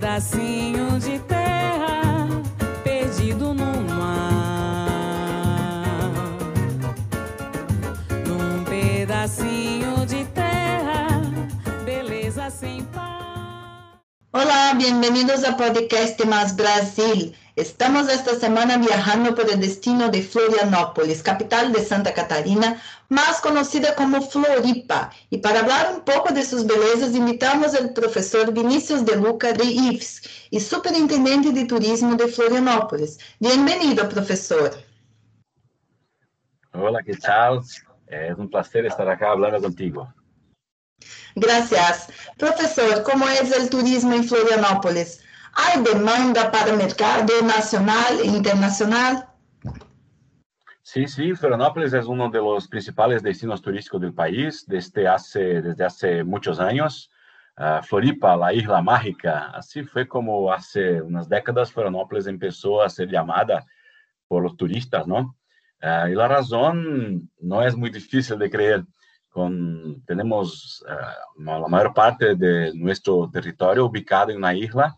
pedacinho de terra perdido no mar. Num pedacinho de terra, beleza sem par. Hola, bienvenidos a podcast Más Brasil. Estamos esta semana viajando por el destino de Florianópolis, capital de Santa Catarina, más conocida como Floripa. Y para hablar un poco de sus bellezas, invitamos al profesor Vinícius de Luca de IFS y superintendente de turismo de Florianópolis. Bienvenido, profesor. Hola, ¿qué tal? Es un placer estar acá hablando contigo. Gracias. Profesor, ¿cómo es el turismo en Florianópolis? ¿Hay demanda para el mercado nacional e internacional? Sí, sí, Florianópolis es uno de los principales destinos turísticos del país desde hace, desde hace muchos años. Uh, Floripa, la isla mágica, así fue como hace unas décadas Florianópolis empezó a ser llamada por los turistas, ¿no? Uh, y la razón no es muy difícil de creer. Con, tenemos uh, la mayor parte de nuestro territorio ubicado en una isla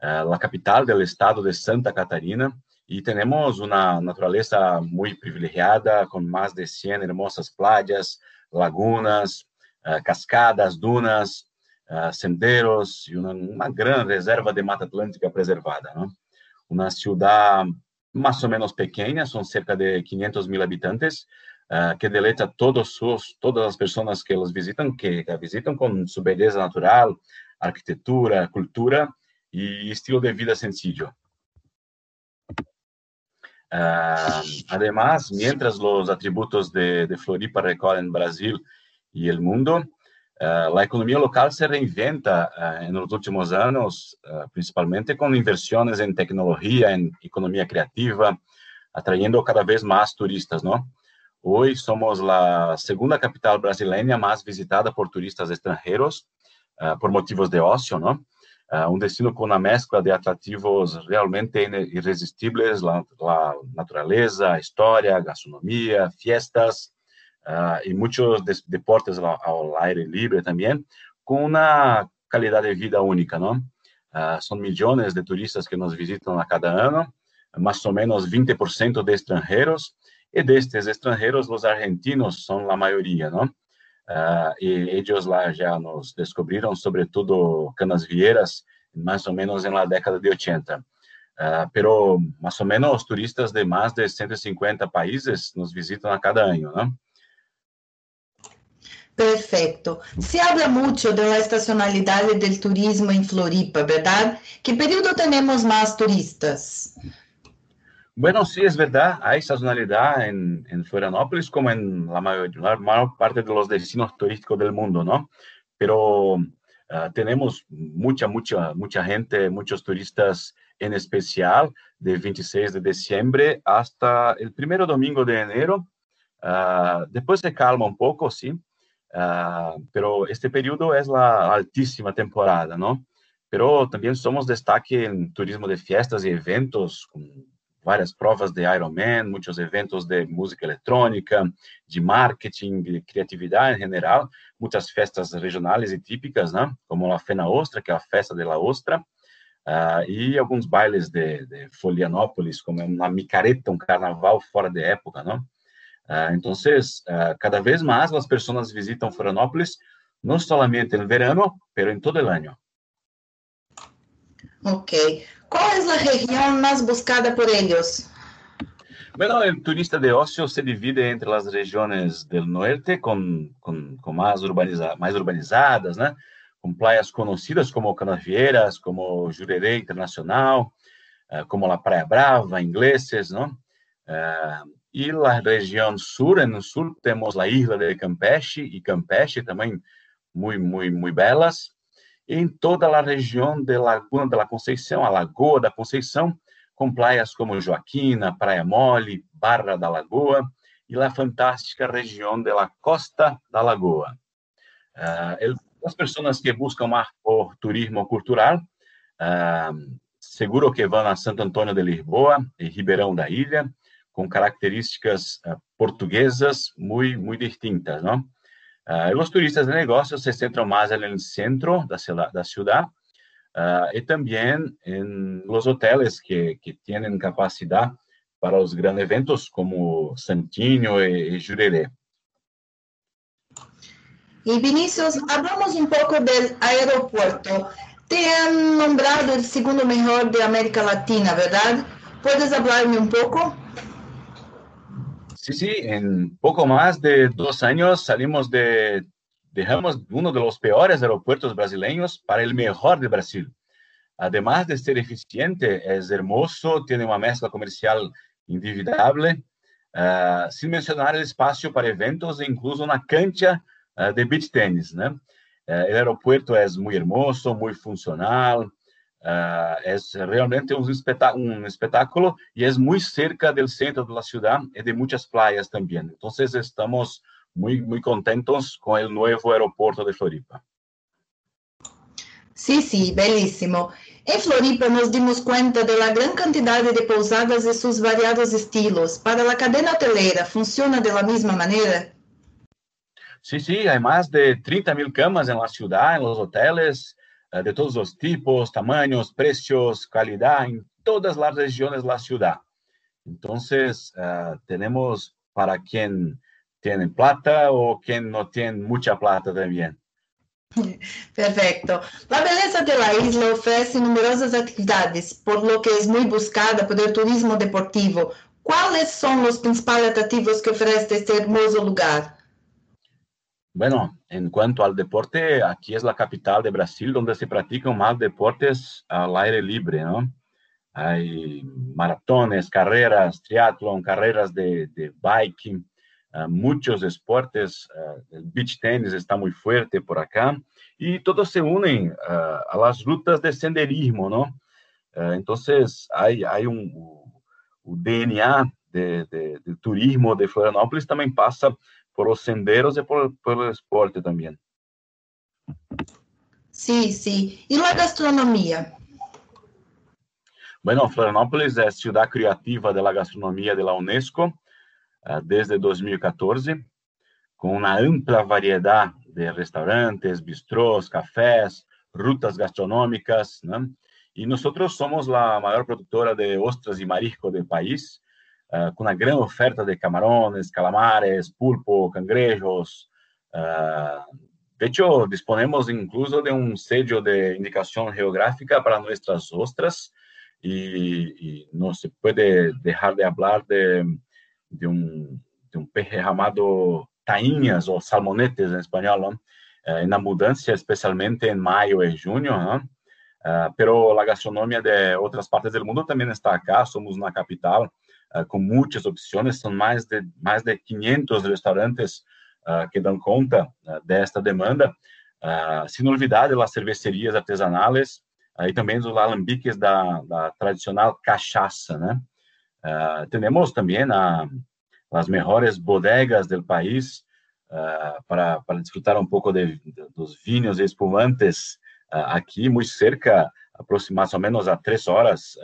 la capital del estado de Santa Catarina, y tenemos una naturaleza muy privilegiada con más de 100 hermosas playas, lagunas, uh, cascadas, dunas, uh, senderos y una, una, gran reserva de mata atlántica preservada. ¿no? Una ciudad más o menos pequeña, son cerca de 500 mil habitantes, uh, que deleita todos sus, todas las personas que los visitan, que, que visitan con su belleza natural, arquitectura, cultura y estilo de vida sencillo. Además, mientras los atributos de, de, Floripa recorren Brasil y el mundo, uh, la economía local se reinventa uh, en los últimos años, principalmente con inversiones en tecnología, en economía creativa, atrayendo cada vez más turistas, ¿no? Hoy somos la segunda capital brasileña más visitada por turistas extranjeros por motivos de ocio, ¿no? Uh, um destino com uma mescla de atrativos realmente irresistíveis, a, a natureza, história, gastronomia, fiestas uh, e muitos de, deportes ao, ao, aire livre também, com uma qualidade de vida única? Uh, são milhões de turistas que nos visitam a cada ano, mais ou menos 20% de estrangeiros, e destes estrangeiros, os argentinos são a maioria? Uh, e eles lá já nos descobriram, sobretudo Canasvieiras, mais ou menos na década de 80. Uh, pero mais ou menos turistas de mais de 150 países nos visitam a cada ano, não? Perfeito. Se habla muito da estacionalidade do turismo em Floripa, verdade? Que período temos mais turistas? Bueno, sí, es verdad, hay sazonalidad en, en Florianópolis como en la mayor, la mayor, parte de los destinos turísticos del mundo, ¿no? Pero uh, tenemos mucha, mucha, mucha gente, muchos turistas en especial de 26 de diciembre hasta el primero domingo de enero. Uh, después se calma un poco, sí, uh, pero este periodo es la altísima temporada, ¿no? Pero también somos destaque en turismo de fiestas y eventos, con várias provas de Ironman, muitos eventos de música eletrônica, de marketing, de criatividade em geral, muitas festas regionais e típicas, né? como a Fena Ostra, que é a festa da Ostra, uh, e alguns bailes de, de Folianópolis, como uma micareta, um carnaval fora de época, não? Uh, então, uh, cada vez mais as pessoas visitam Florianópolis, não somente no verano, mas em todo o ano. Ok. ¿Cuál es la región más buscada por ellos? Bueno, el turista de ocio se divide entre las regiones del norte, con, con, con más, urbaniza, más urbanizadas, ¿no? con playas conocidas como Canavieras, como Jurerê Internacional, uh, como la Praia Brava, ingleses, ¿no? Uh, y la región sur, en el sur tenemos la isla de Campeche y Campeche también muy, muy, muy belas em toda a região de Laguna de la Conceição, a Lagoa da Conceição, com praias como Joaquina, Praia Mole, Barra da Lagoa e a fantástica região da Costa da Lagoa. Uh, as pessoas que buscam mais por turismo cultural, uh, seguro que vão a Santo Antônio de Lisboa e Ribeirão da Ilha, com características uh, portuguesas muito, muito distintas, não? Uh, los turistas de negocios se centran más en el centro de la ciudad, uh, y también en los hoteles que, que, tienen capacidad para los grandes eventos como Santinho y, y Jurerê. Y Vinicius, hablamos un poco del aeropuerto. Te han nombrado el segundo mejor de América Latina, ¿verdad? ¿Puedes hablarme un poco? Sí, sí, en poco más de dos años salimos de, dejamos uno de los peores aeropuertos brasileños para el mejor de Brasil. Además de ser eficiente, es hermoso, tiene una mezcla comercial individuable, uh, sin mencionar el espacio para eventos e incluso una cancha uh, de beach tennis. ¿no? Uh, el aeropuerto es muy hermoso, muy funcional, Uh, es realmente un, espetá un, espetáculo y es muy cerca del centro de la ciudad y de muchas playas también. Entonces estamos muy, muy contentos con el nuevo aeropuerto de Floripa. Sí, sí, bellísimo. En Floripa nos dimos cuenta de la gran cantidad de pousadas y sus variados estilos. Para la cadena hotelera, ¿funciona de la misma manera? Sí, sí, hay más de 30 mil camas en los hoteles. Eh, de todos os tipos, tamanhos, precios, qualidade, em todas as regiões da cidade. Então, uh, temos para quem tem plata ou quem não tem muita plata também. Perfecto. A beleza de la isla oferece numerosas atividades, por lo que é muito buscada por el turismo deportivo. Quais são os principais atrativos que oferece este hermoso lugar? Bueno, en cuanto al deporte, aquí es la capital de Brasil donde se practican más deportes al aire libre, ¿no? Hay maratones, carreras, triatlón, carreras de, de biking, uh, muchos deportes. Uh, el beach tennis está muy fuerte por acá y todos se unen uh, a las rutas de senderismo, ¿no? entonces, hay, hay un DNA de, de, de, turismo de Florianópolis también pasa por los senderos y por, por el esporte también. Sí, sí. ¿Y la gastronomía? Bueno, Florianópolis es ciudad creativa de la gastronomía de la UNESCO uh, desde 2014, con una amplia variedad de restaurantes, bistrós, cafés, rutas gastronómicas, ¿no? Y nosotros somos la mayor productora de ostras y marisco del país, uh, com uma grande oferta de camarões, calamares, pulpo, cangrejos. Uh, de hecho, disponemos incluso de un sello de indicación geográfica para nuestras ostras y no se puede dejar de hablar de, de, un, de un peje llamado tainhas o salmonetes en español, ¿no? uh, en abundancia, especialmente en mayo y junio, ¿no? Uh, pero la gastronomía de otras partes del mundo también está acá, somos una capital uh, com muitas opções, são mais de, mais de 500 restaurantes uh, que dão conta uh, desta demanda, sem novidade, as cervecerias artesanais e também os alambiques da, da tradicional cachaça, né? temos também as melhores bodegas do país para, para desfrutar um pouco de, de, dos vinhos espumantes aqui, muito cerca, aproximadamente menos a três horas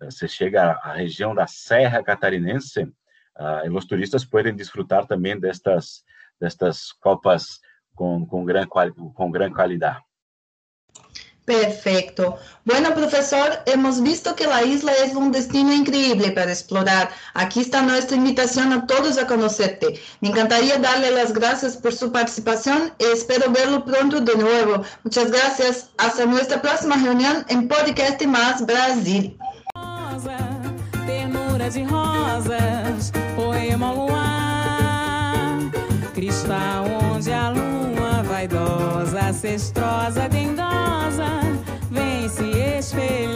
você chega à região da Serra Catarinense uh, e os turistas podem desfrutar também destas destas copas com, com, gran, com grande qualidade. Perfecto. Bueno, profesor, hemos visto que la isla es un destino increíble para explorar. Aquí está nuestra invitación a todos a conocerte. Me encantaría darle las gracias por su participación y espero verlo pronto de nuevo. Muchas gracias. Hasta nuestra próxima reunión en Podcast Más Brasil. De rosas, poema ao luar, cristal onde a lua vaidosa, cestrosa, dendosa, vem se espelhar.